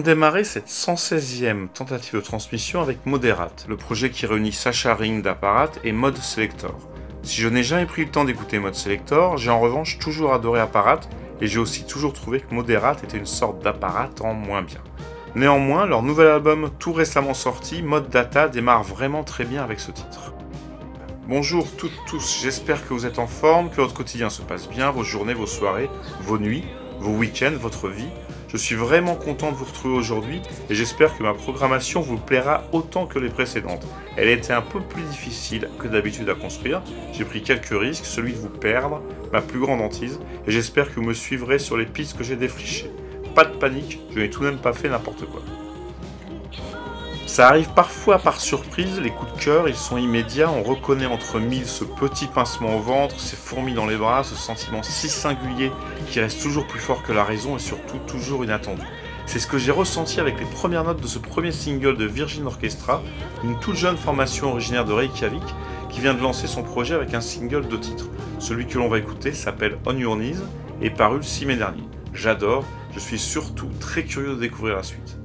De démarrer cette 116e tentative de transmission avec Moderate, le projet qui réunit Sacha Ring d'Apparat et Mode Selector. Si je n'ai jamais pris le temps d'écouter Mode Selector, j'ai en revanche toujours adoré Apparat et j'ai aussi toujours trouvé que Moderate était une sorte d'apparat en moins bien. Néanmoins, leur nouvel album tout récemment sorti, Mode Data, démarre vraiment très bien avec ce titre. Bonjour toutes, tous, j'espère que vous êtes en forme, que votre quotidien se passe bien, vos journées, vos soirées, vos nuits, vos week-ends, votre vie. Je suis vraiment content de vous retrouver aujourd'hui et j'espère que ma programmation vous plaira autant que les précédentes. Elle a été un peu plus difficile que d'habitude à construire. J'ai pris quelques risques, celui de vous perdre, ma plus grande hantise, et j'espère que vous me suivrez sur les pistes que j'ai défrichées. Pas de panique, je n'ai tout de même pas fait n'importe quoi. Ça arrive parfois par surprise, les coups de cœur, ils sont immédiats, on reconnaît entre mille ce petit pincement au ventre, ces fourmis dans les bras, ce sentiment si singulier qui reste toujours plus fort que la raison et surtout toujours inattendu. C'est ce que j'ai ressenti avec les premières notes de ce premier single de Virgin Orchestra, une toute jeune formation originaire de Reykjavik qui vient de lancer son projet avec un single de titre. Celui que l'on va écouter s'appelle On Your Knees et paru le 6 mai dernier. J'adore, je suis surtout très curieux de découvrir la suite.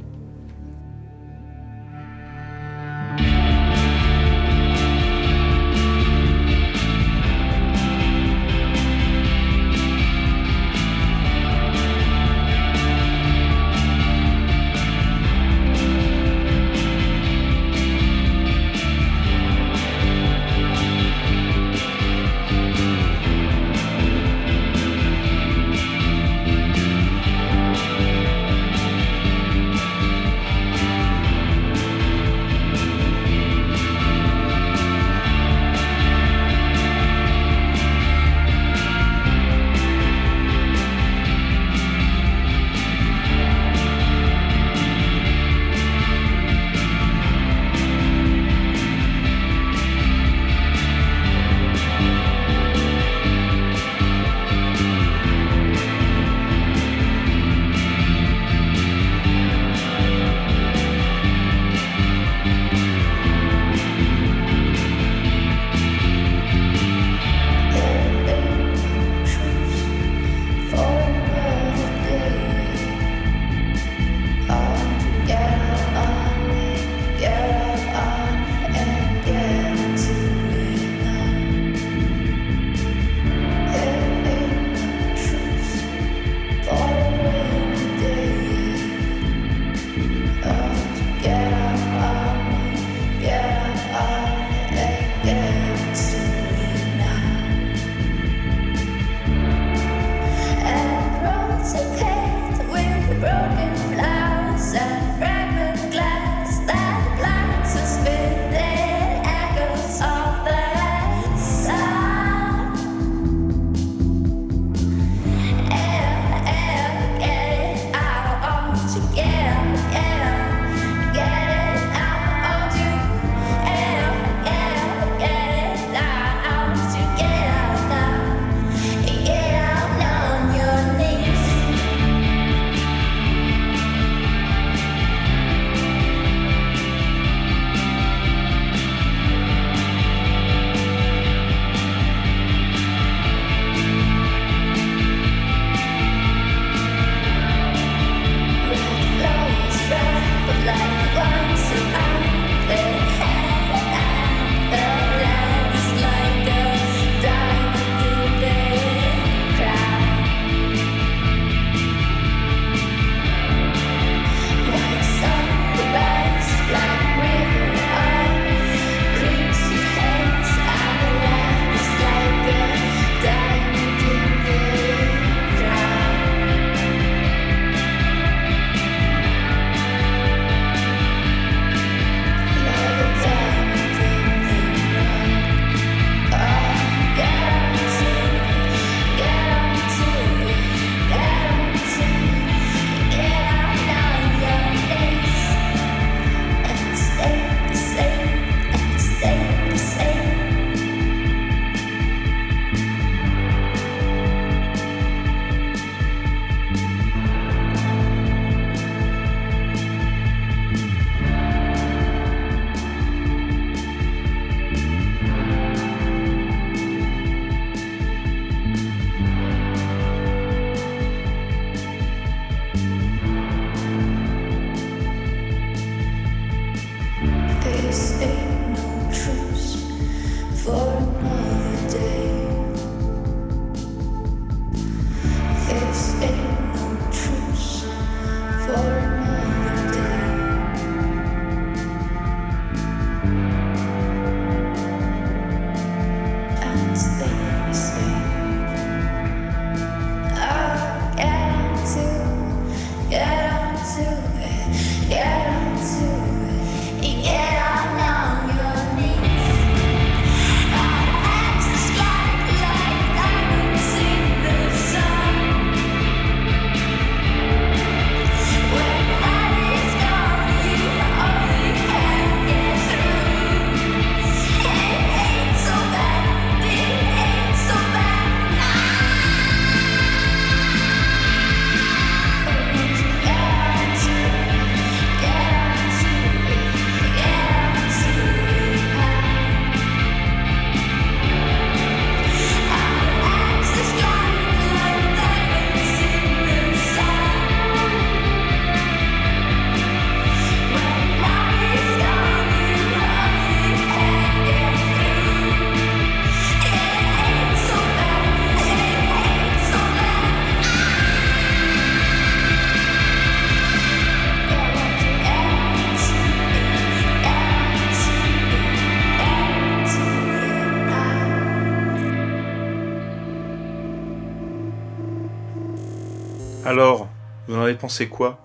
Avez pensé quoi?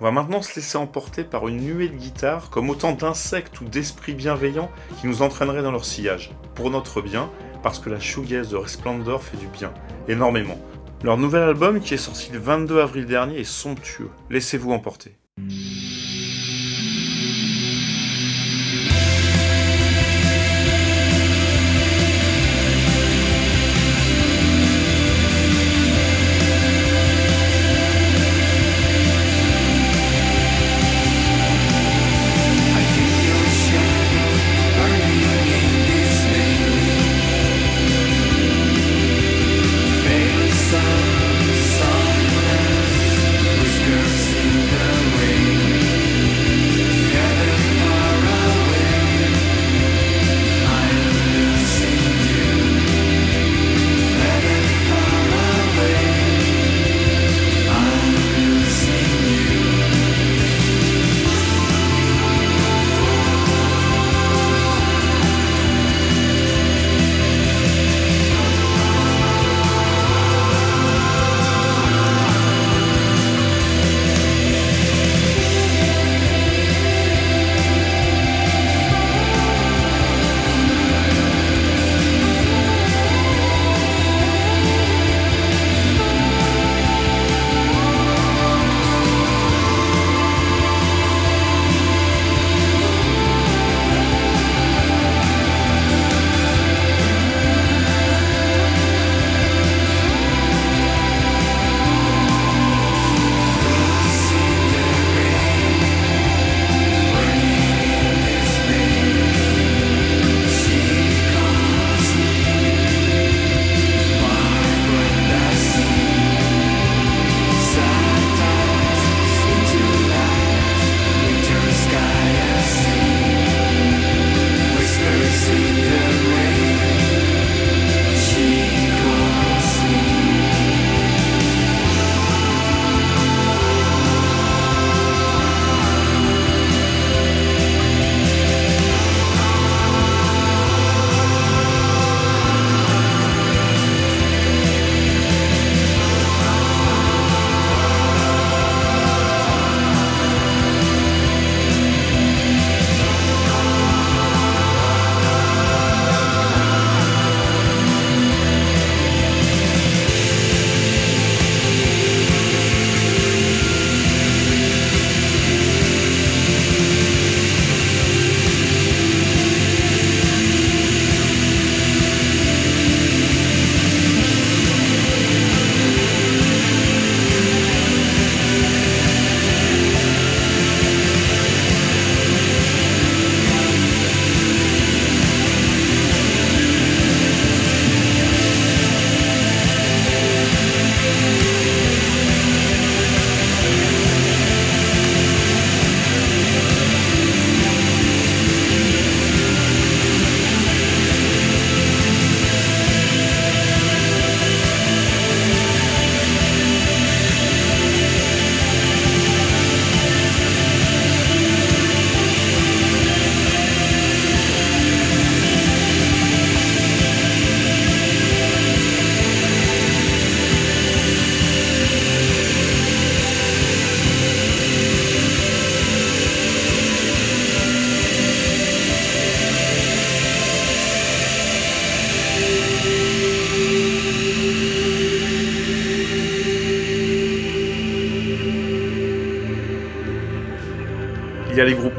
On va maintenant se laisser emporter par une nuée de guitares comme autant d'insectes ou d'esprits bienveillants qui nous entraîneraient dans leur sillage, pour notre bien, parce que la shoegaze de Resplendor fait du bien, énormément. Leur nouvel album, qui est sorti le 22 avril dernier, est somptueux. Laissez-vous emporter.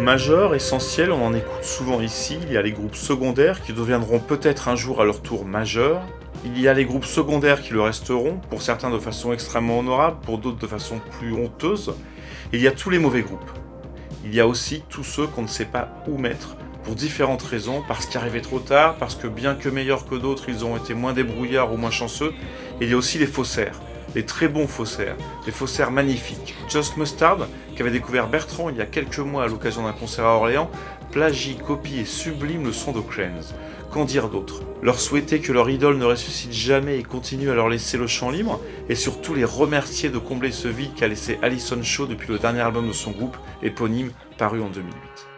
Majeurs, essentiels, on en écoute souvent ici. Il y a les groupes secondaires qui deviendront peut-être un jour à leur tour majeurs. Il y a les groupes secondaires qui le resteront, pour certains de façon extrêmement honorable, pour d'autres de façon plus honteuse. il y a tous les mauvais groupes. Il y a aussi tous ceux qu'on ne sait pas où mettre, pour différentes raisons, parce qu'ils arrivaient trop tard, parce que bien que meilleurs que d'autres, ils ont été moins débrouillards ou moins chanceux. Il y a aussi les faussaires les très bons faussaires, des faussaires magnifiques. Just Mustard, qu'avait découvert Bertrand il y a quelques mois à l'occasion d'un concert à Orléans, plagie, copie et sublime le son de Cranes. Qu'en dire d'autre? Leur souhaiter que leur idole ne ressuscite jamais et continue à leur laisser le champ libre, et surtout les remercier de combler ce vide qu'a laissé Alison Shaw depuis le dernier album de son groupe, éponyme, paru en 2008.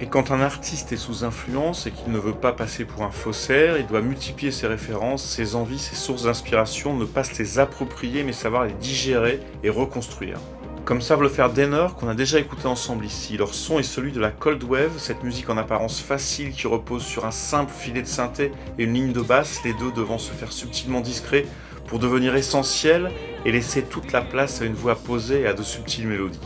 Et quand un artiste est sous influence et qu'il ne veut pas passer pour un faussaire, il doit multiplier ses références, ses envies, ses sources d'inspiration, ne pas se les approprier mais savoir les digérer et reconstruire. Comme savent le faire Denner, qu'on a déjà écouté ensemble ici. Leur son est celui de la Cold Wave, cette musique en apparence facile qui repose sur un simple filet de synthé et une ligne de basse, les deux devant se faire subtilement discrets pour devenir essentiels et laisser toute la place à une voix posée et à de subtiles mélodies.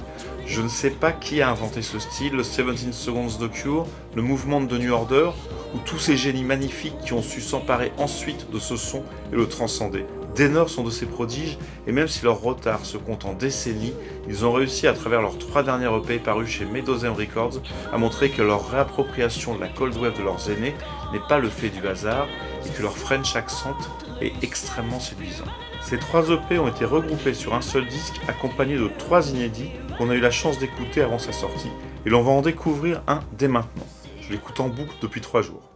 Je ne sais pas qui a inventé ce style, le 17 Seconds de Cure, le mouvement de New Order, ou tous ces génies magnifiques qui ont su s'emparer ensuite de ce son et le transcender. Denner sont de ces prodiges, et même si leur retard se compte en décennies, ils ont réussi à travers leurs trois dernières EP parus chez Medozem Records à montrer que leur réappropriation de la cold wave de leurs aînés n'est pas le fait du hasard, et que leur French accent est extrêmement séduisant. Ces trois EP ont été regroupés sur un seul disque accompagné de trois inédits qu'on a eu la chance d'écouter avant sa sortie, et l'on va en découvrir un dès maintenant. Je l'écoute en boucle depuis trois jours.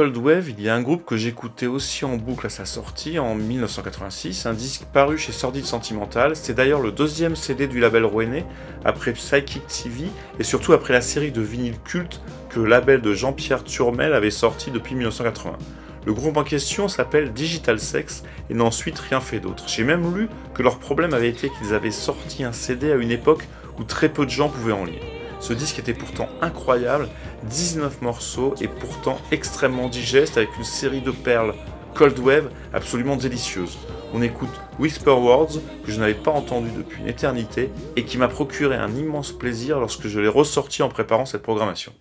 Cold Wave, il y a un groupe que j'écoutais aussi en boucle à sa sortie en 1986, un disque paru chez Sordid Sentimental. C'est d'ailleurs le deuxième CD du label rouennais, après Psychic TV et surtout après la série de vinyles culte que le label de Jean-Pierre Turmel avait sorti depuis 1980. Le groupe en question s'appelle Digital Sex et n'a ensuite rien fait d'autre. J'ai même lu que leur problème avait été qu'ils avaient sorti un CD à une époque où très peu de gens pouvaient en lire. Ce disque était pourtant incroyable, 19 morceaux et pourtant extrêmement digeste avec une série de perles Cold Wave absolument délicieuse. On écoute Whisper Words que je n'avais pas entendu depuis une éternité et qui m'a procuré un immense plaisir lorsque je l'ai ressorti en préparant cette programmation.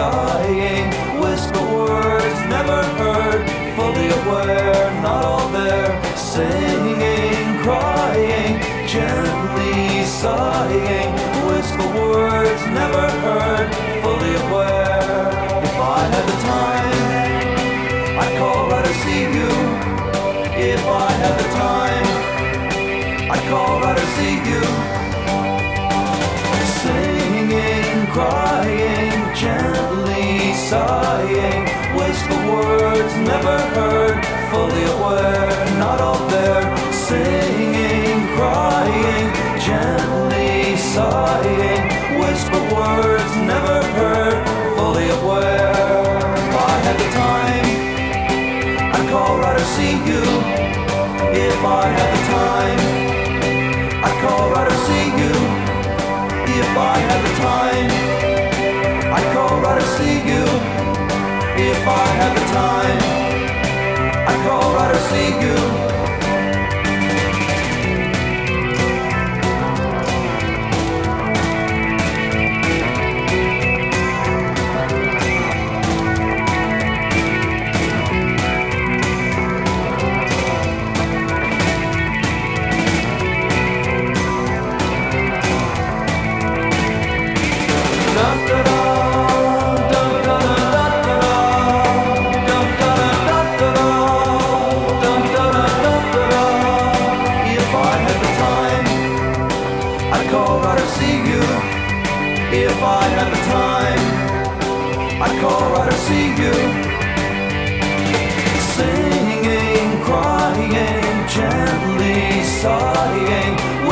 Sighing, whisper words never heard, fully aware, not all there, singing, crying, gently sighing, whisper words never heard, fully aware. If I had the time, I'd call right crying, gently sighing, whisper words never heard, fully aware, not all there, singing, crying, gently sighing, whisper words never heard, fully aware. If I had the time, I'd call right or see you. If I had the time, I'd call right or see you. If I had the time. I'd call right to see you if I had the time. I'd call right to see you.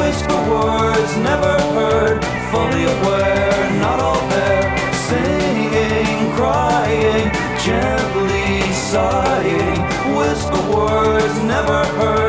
voice for words never heard, fully aware, not all there. Singing, crying, gently sighing, whisper words never heard.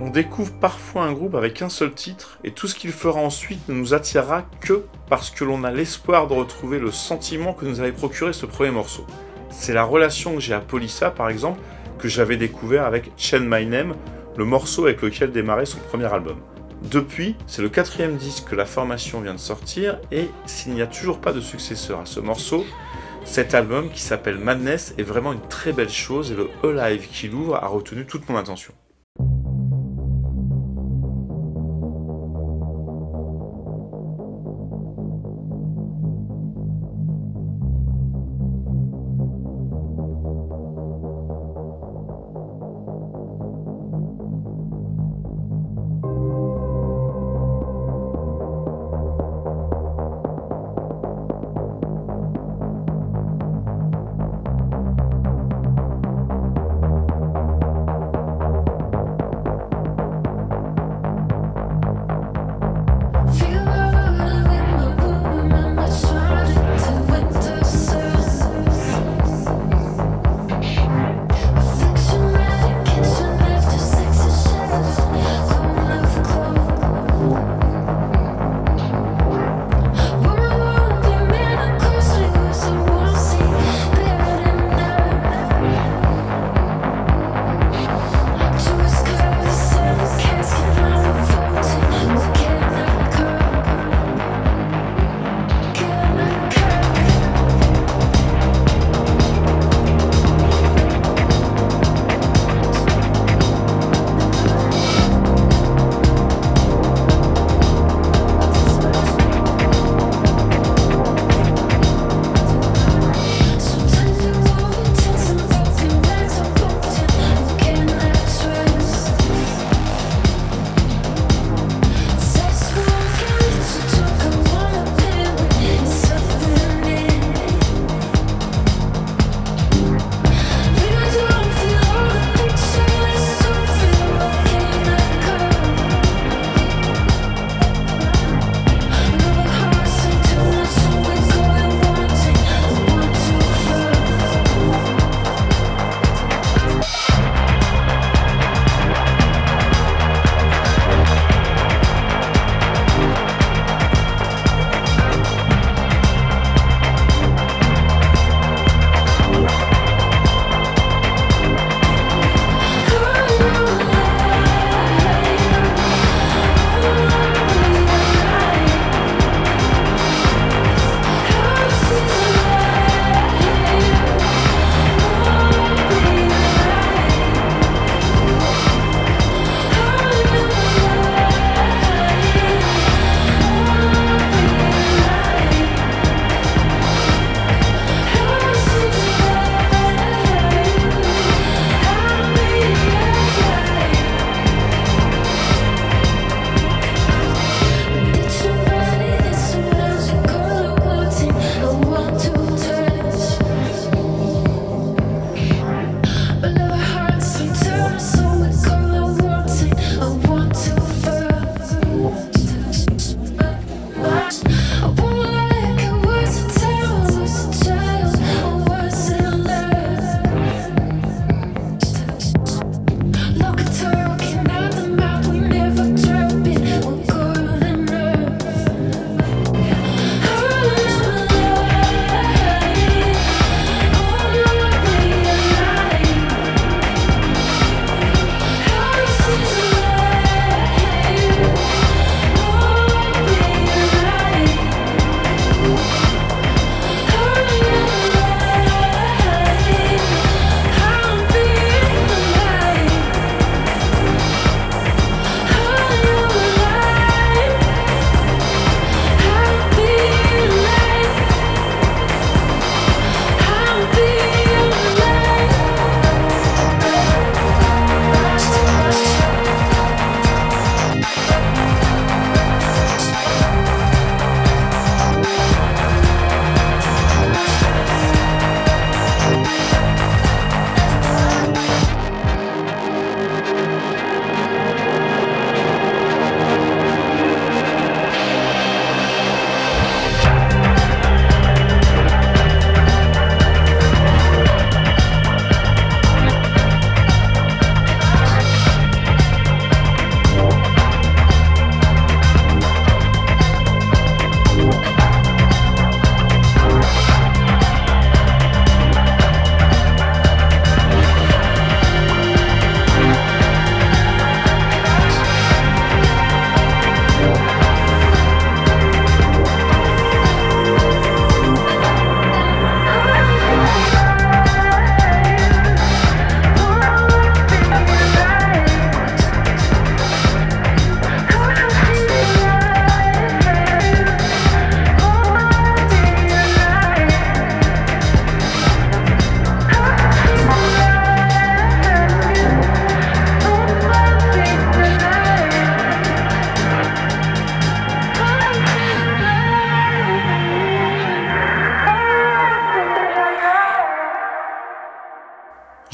On découvre parfois un groupe avec un seul titre et tout ce qu'il fera ensuite ne nous attirera que parce que l'on a l'espoir de retrouver le sentiment que nous avait procuré ce premier morceau. C'est la relation que j'ai à Polissa par exemple que j'avais découvert avec Chen My Name, le morceau avec lequel démarrait son premier album. Depuis, c'est le quatrième disque que la formation vient de sortir et s'il n'y a toujours pas de successeur à ce morceau, cet album qui s'appelle Madness est vraiment une très belle chose et le Alive qui l'ouvre a retenu toute mon attention.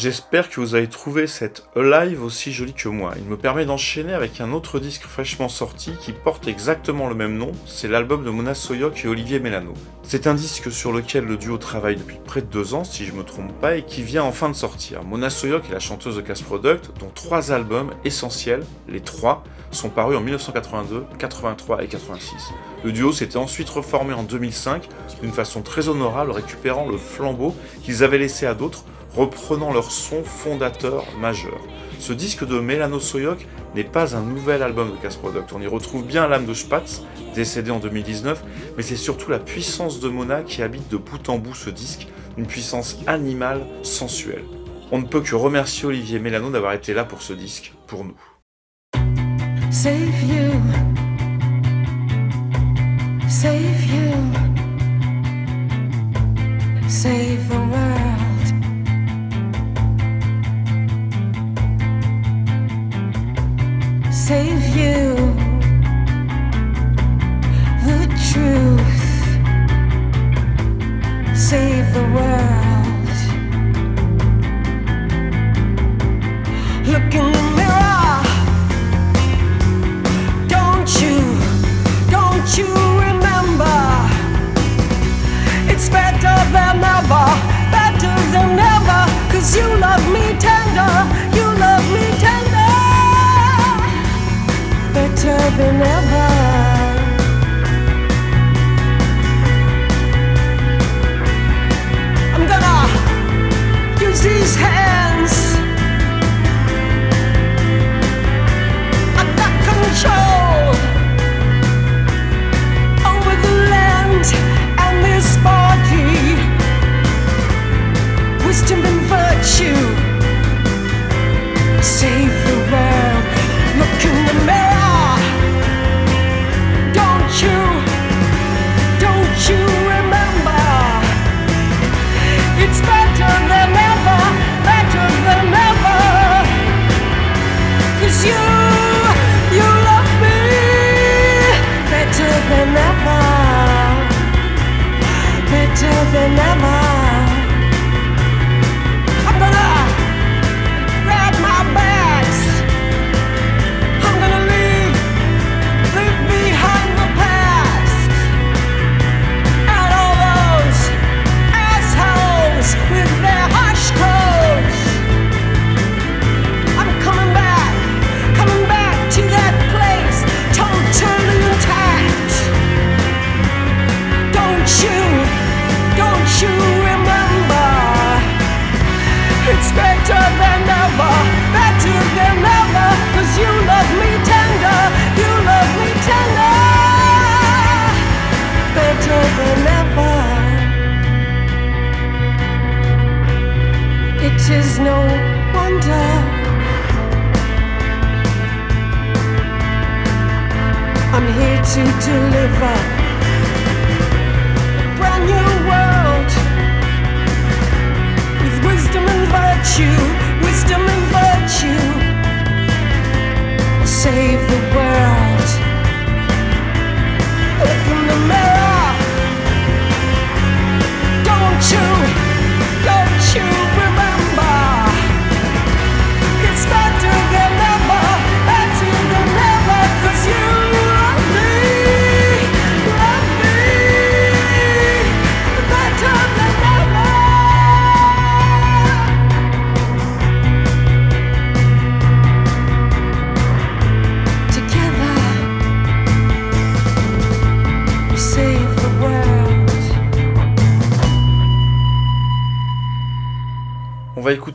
J'espère que vous avez trouvé cette Alive aussi jolie que moi. Il me permet d'enchaîner avec un autre disque fraîchement sorti qui porte exactement le même nom, c'est l'album de Mona Soyok et Olivier Mélano. C'est un disque sur lequel le duo travaille depuis près de deux ans, si je me trompe pas, et qui vient enfin de sortir. Mona Soyok est la chanteuse de Cast Product, dont trois albums essentiels, les trois, sont parus en 1982, 83 et 86. Le duo s'était ensuite reformé en 2005 d'une façon très honorable, récupérant le flambeau qu'ils avaient laissé à d'autres reprenant leur son fondateur majeur. Ce disque de Melano Soyok n'est pas un nouvel album de Cass Product. On y retrouve bien l'âme de Spatz, décédé en 2019, mais c'est surtout la puissance de Mona qui habite de bout en bout ce disque, une puissance animale, sensuelle. On ne peut que remercier Olivier Mélano d'avoir été là pour ce disque, pour nous. Save you. The truth. Save the world. Look in the mirror. Don't you, don't you remember? It's better than ever, better than ever. Cause you love me tender, nothing else.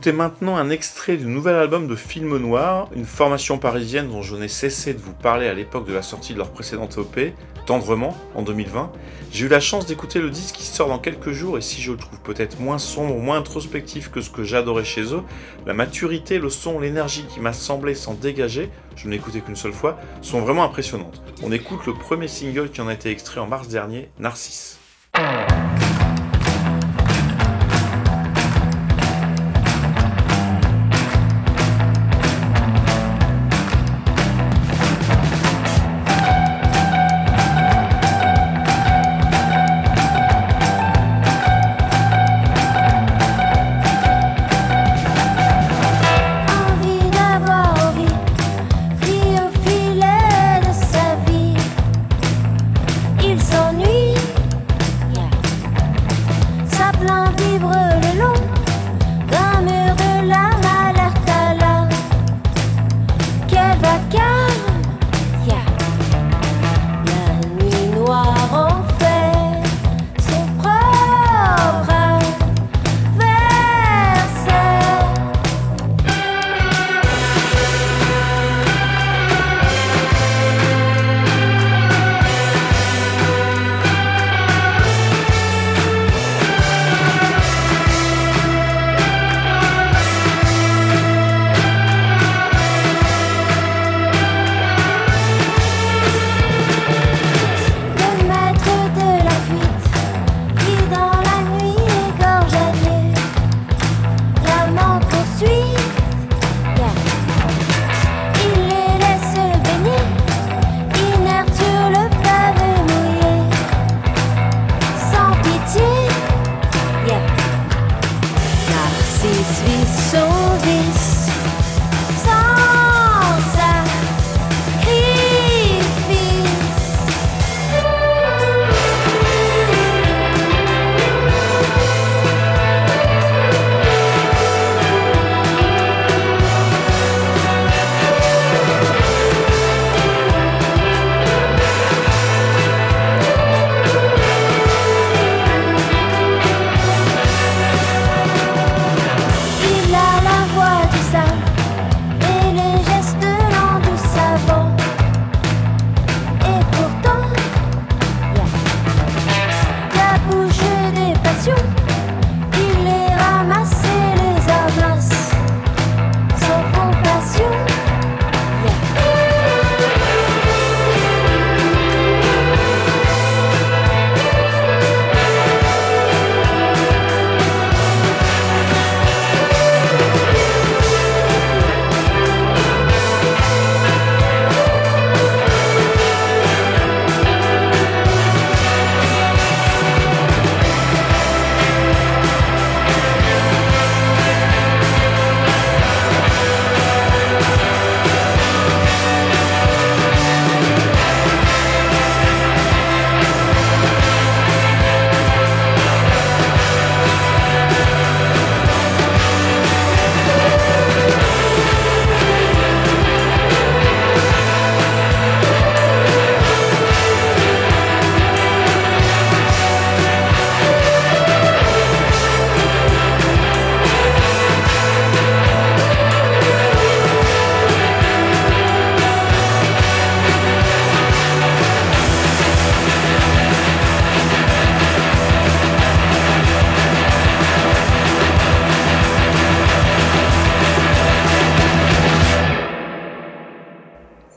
Écouter maintenant un extrait du nouvel album de Film Noir, une formation parisienne dont je n'ai cessé de vous parler à l'époque de la sortie de leur précédente EP, Tendrement, en 2020. J'ai eu la chance d'écouter le disque qui sort dans quelques jours et si je le trouve peut-être moins sombre, moins introspectif que ce que j'adorais chez eux, la maturité, le son, l'énergie qui m'a semblé s'en dégager, je ne écouté qu'une seule fois, sont vraiment impressionnantes. On écoute le premier single qui en a été extrait en mars dernier, Narcisse.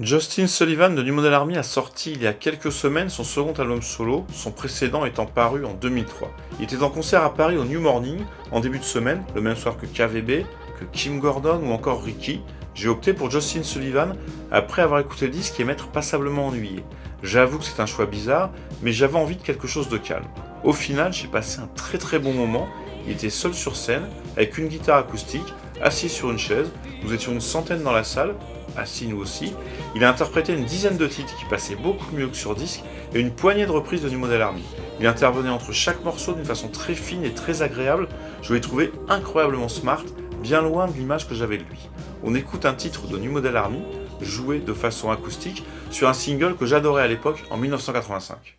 Justin Sullivan de New Model Army a sorti il y a quelques semaines son second album solo, son précédent étant paru en 2003. Il était en concert à Paris au New Morning en début de semaine, le même soir que KVB, que Kim Gordon ou encore Ricky. J'ai opté pour Justin Sullivan après avoir écouté le disque et m'être passablement ennuyé. J'avoue que c'est un choix bizarre, mais j'avais envie de quelque chose de calme. Au final, j'ai passé un très très bon moment. Il était seul sur scène, avec une guitare acoustique, assis sur une chaise. Nous étions une centaine dans la salle, assis nous aussi. Il a interprété une dizaine de titres qui passaient beaucoup mieux que sur disque et une poignée de reprises de New Model Army. Il intervenait entre chaque morceau d'une façon très fine et très agréable. Je l'ai trouvé incroyablement smart, bien loin de l'image que j'avais de lui. On écoute un titre de New Model Army, joué de façon acoustique, sur un single que j'adorais à l'époque en 1985.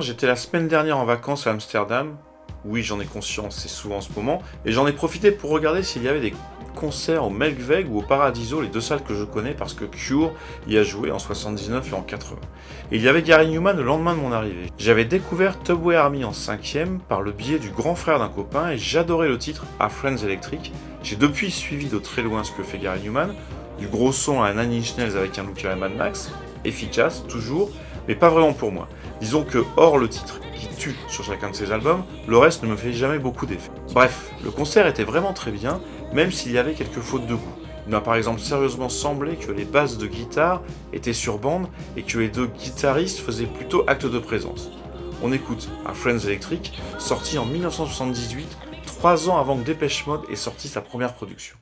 J'étais la semaine dernière en vacances à Amsterdam. Oui, j'en ai conscience, c'est souvent en ce moment. Et j'en ai profité pour regarder s'il y avait des concerts au Melkweg ou au Paradiso, les deux salles que je connais parce que Cure y a joué en 79 et en 80. Et il y avait Gary Newman le lendemain de mon arrivée. J'avais découvert Tubway Army en 5ème par le biais du grand frère d'un copain et j'adorais le titre A Friends Electric. J'ai depuis suivi de très loin ce que fait Gary Newman, du gros son à un Inch Nails avec un look à la Mad Max, efficace, toujours, mais pas vraiment pour moi. Disons que, hors le titre, qui tue sur chacun de ses albums, le reste ne me fait jamais beaucoup d'effet. Bref, le concert était vraiment très bien, même s'il y avait quelques fautes de goût. Il m'a par exemple sérieusement semblé que les basses de guitare étaient sur bande et que les deux guitaristes faisaient plutôt acte de présence. On écoute un Friends Electric, sorti en 1978, trois ans avant que Dépêche Mode ait sorti sa première production.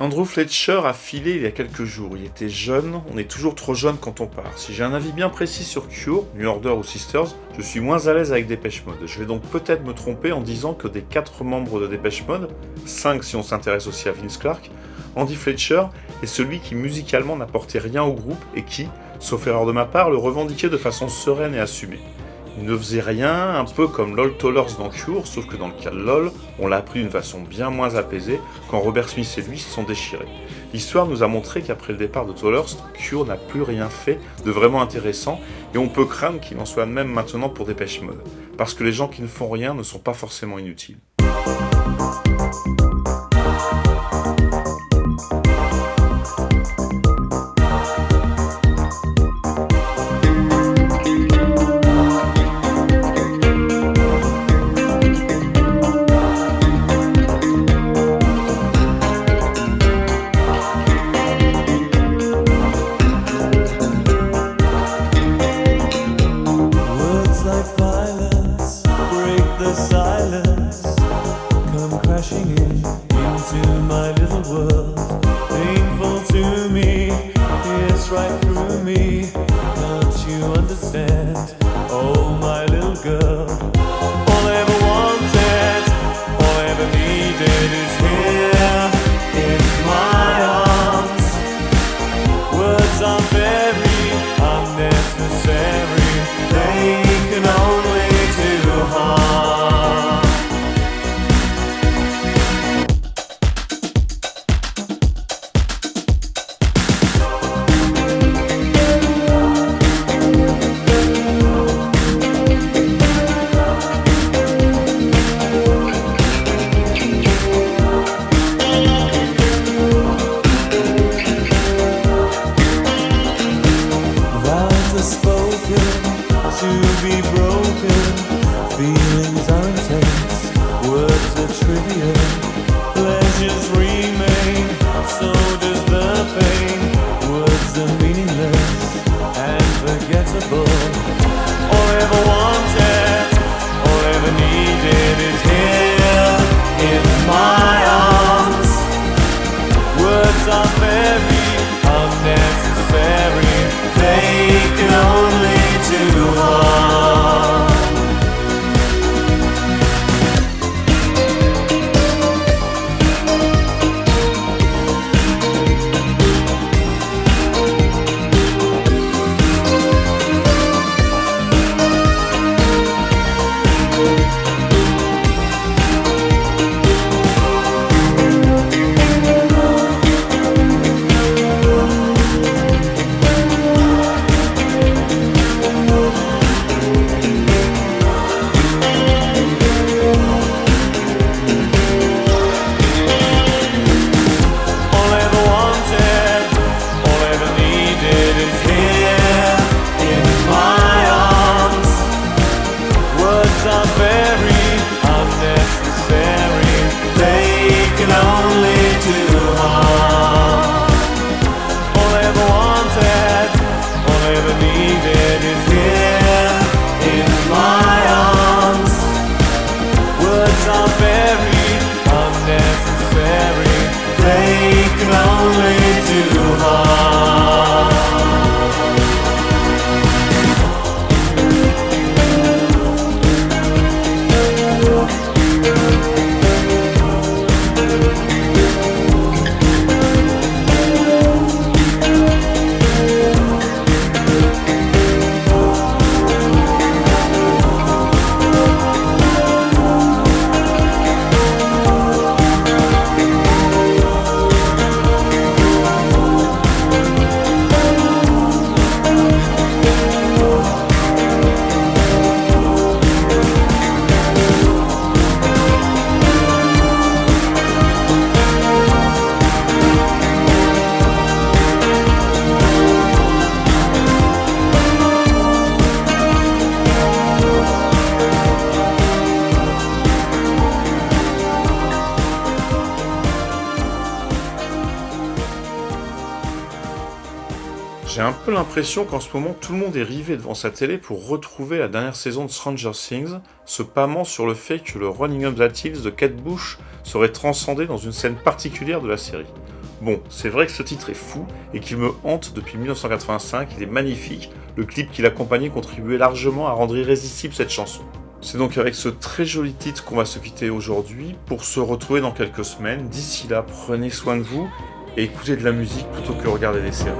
Andrew Fletcher a filé il y a quelques jours. Il était jeune, on est toujours trop jeune quand on part. Si j'ai un avis bien précis sur Cure, New Order ou Sisters, je suis moins à l'aise avec Dépêche Mode. Je vais donc peut-être me tromper en disant que des 4 membres de Dépêche Mode, 5 si on s'intéresse aussi à Vince Clark, Andy Fletcher est celui qui musicalement n'apportait rien au groupe et qui, sauf erreur de ma part, le revendiquait de façon sereine et assumée. Il ne faisait rien, un peu comme Lol Tollers dans Cure, sauf que dans le cas de Lol, on l'a appris d'une façon bien moins apaisée quand Robert Smith et lui se sont déchirés. L'histoire nous a montré qu'après le départ de Tollers, Cure n'a plus rien fait de vraiment intéressant et on peut craindre qu'il en soit de même maintenant pour Dépêche Mode. Parce que les gens qui ne font rien ne sont pas forcément inutiles. L'impression qu'en ce moment tout le monde est rivé devant sa télé pour retrouver la dernière saison de Stranger Things, se pâmant sur le fait que le Running Up That Hills de Kate Bush serait transcendé dans une scène particulière de la série. Bon, c'est vrai que ce titre est fou et qu'il me hante depuis 1985, il est magnifique, le clip qui l'accompagnait contribuait largement à rendre irrésistible cette chanson. C'est donc avec ce très joli titre qu'on va se quitter aujourd'hui pour se retrouver dans quelques semaines. D'ici là, prenez soin de vous et écoutez de la musique plutôt que regarder des séries.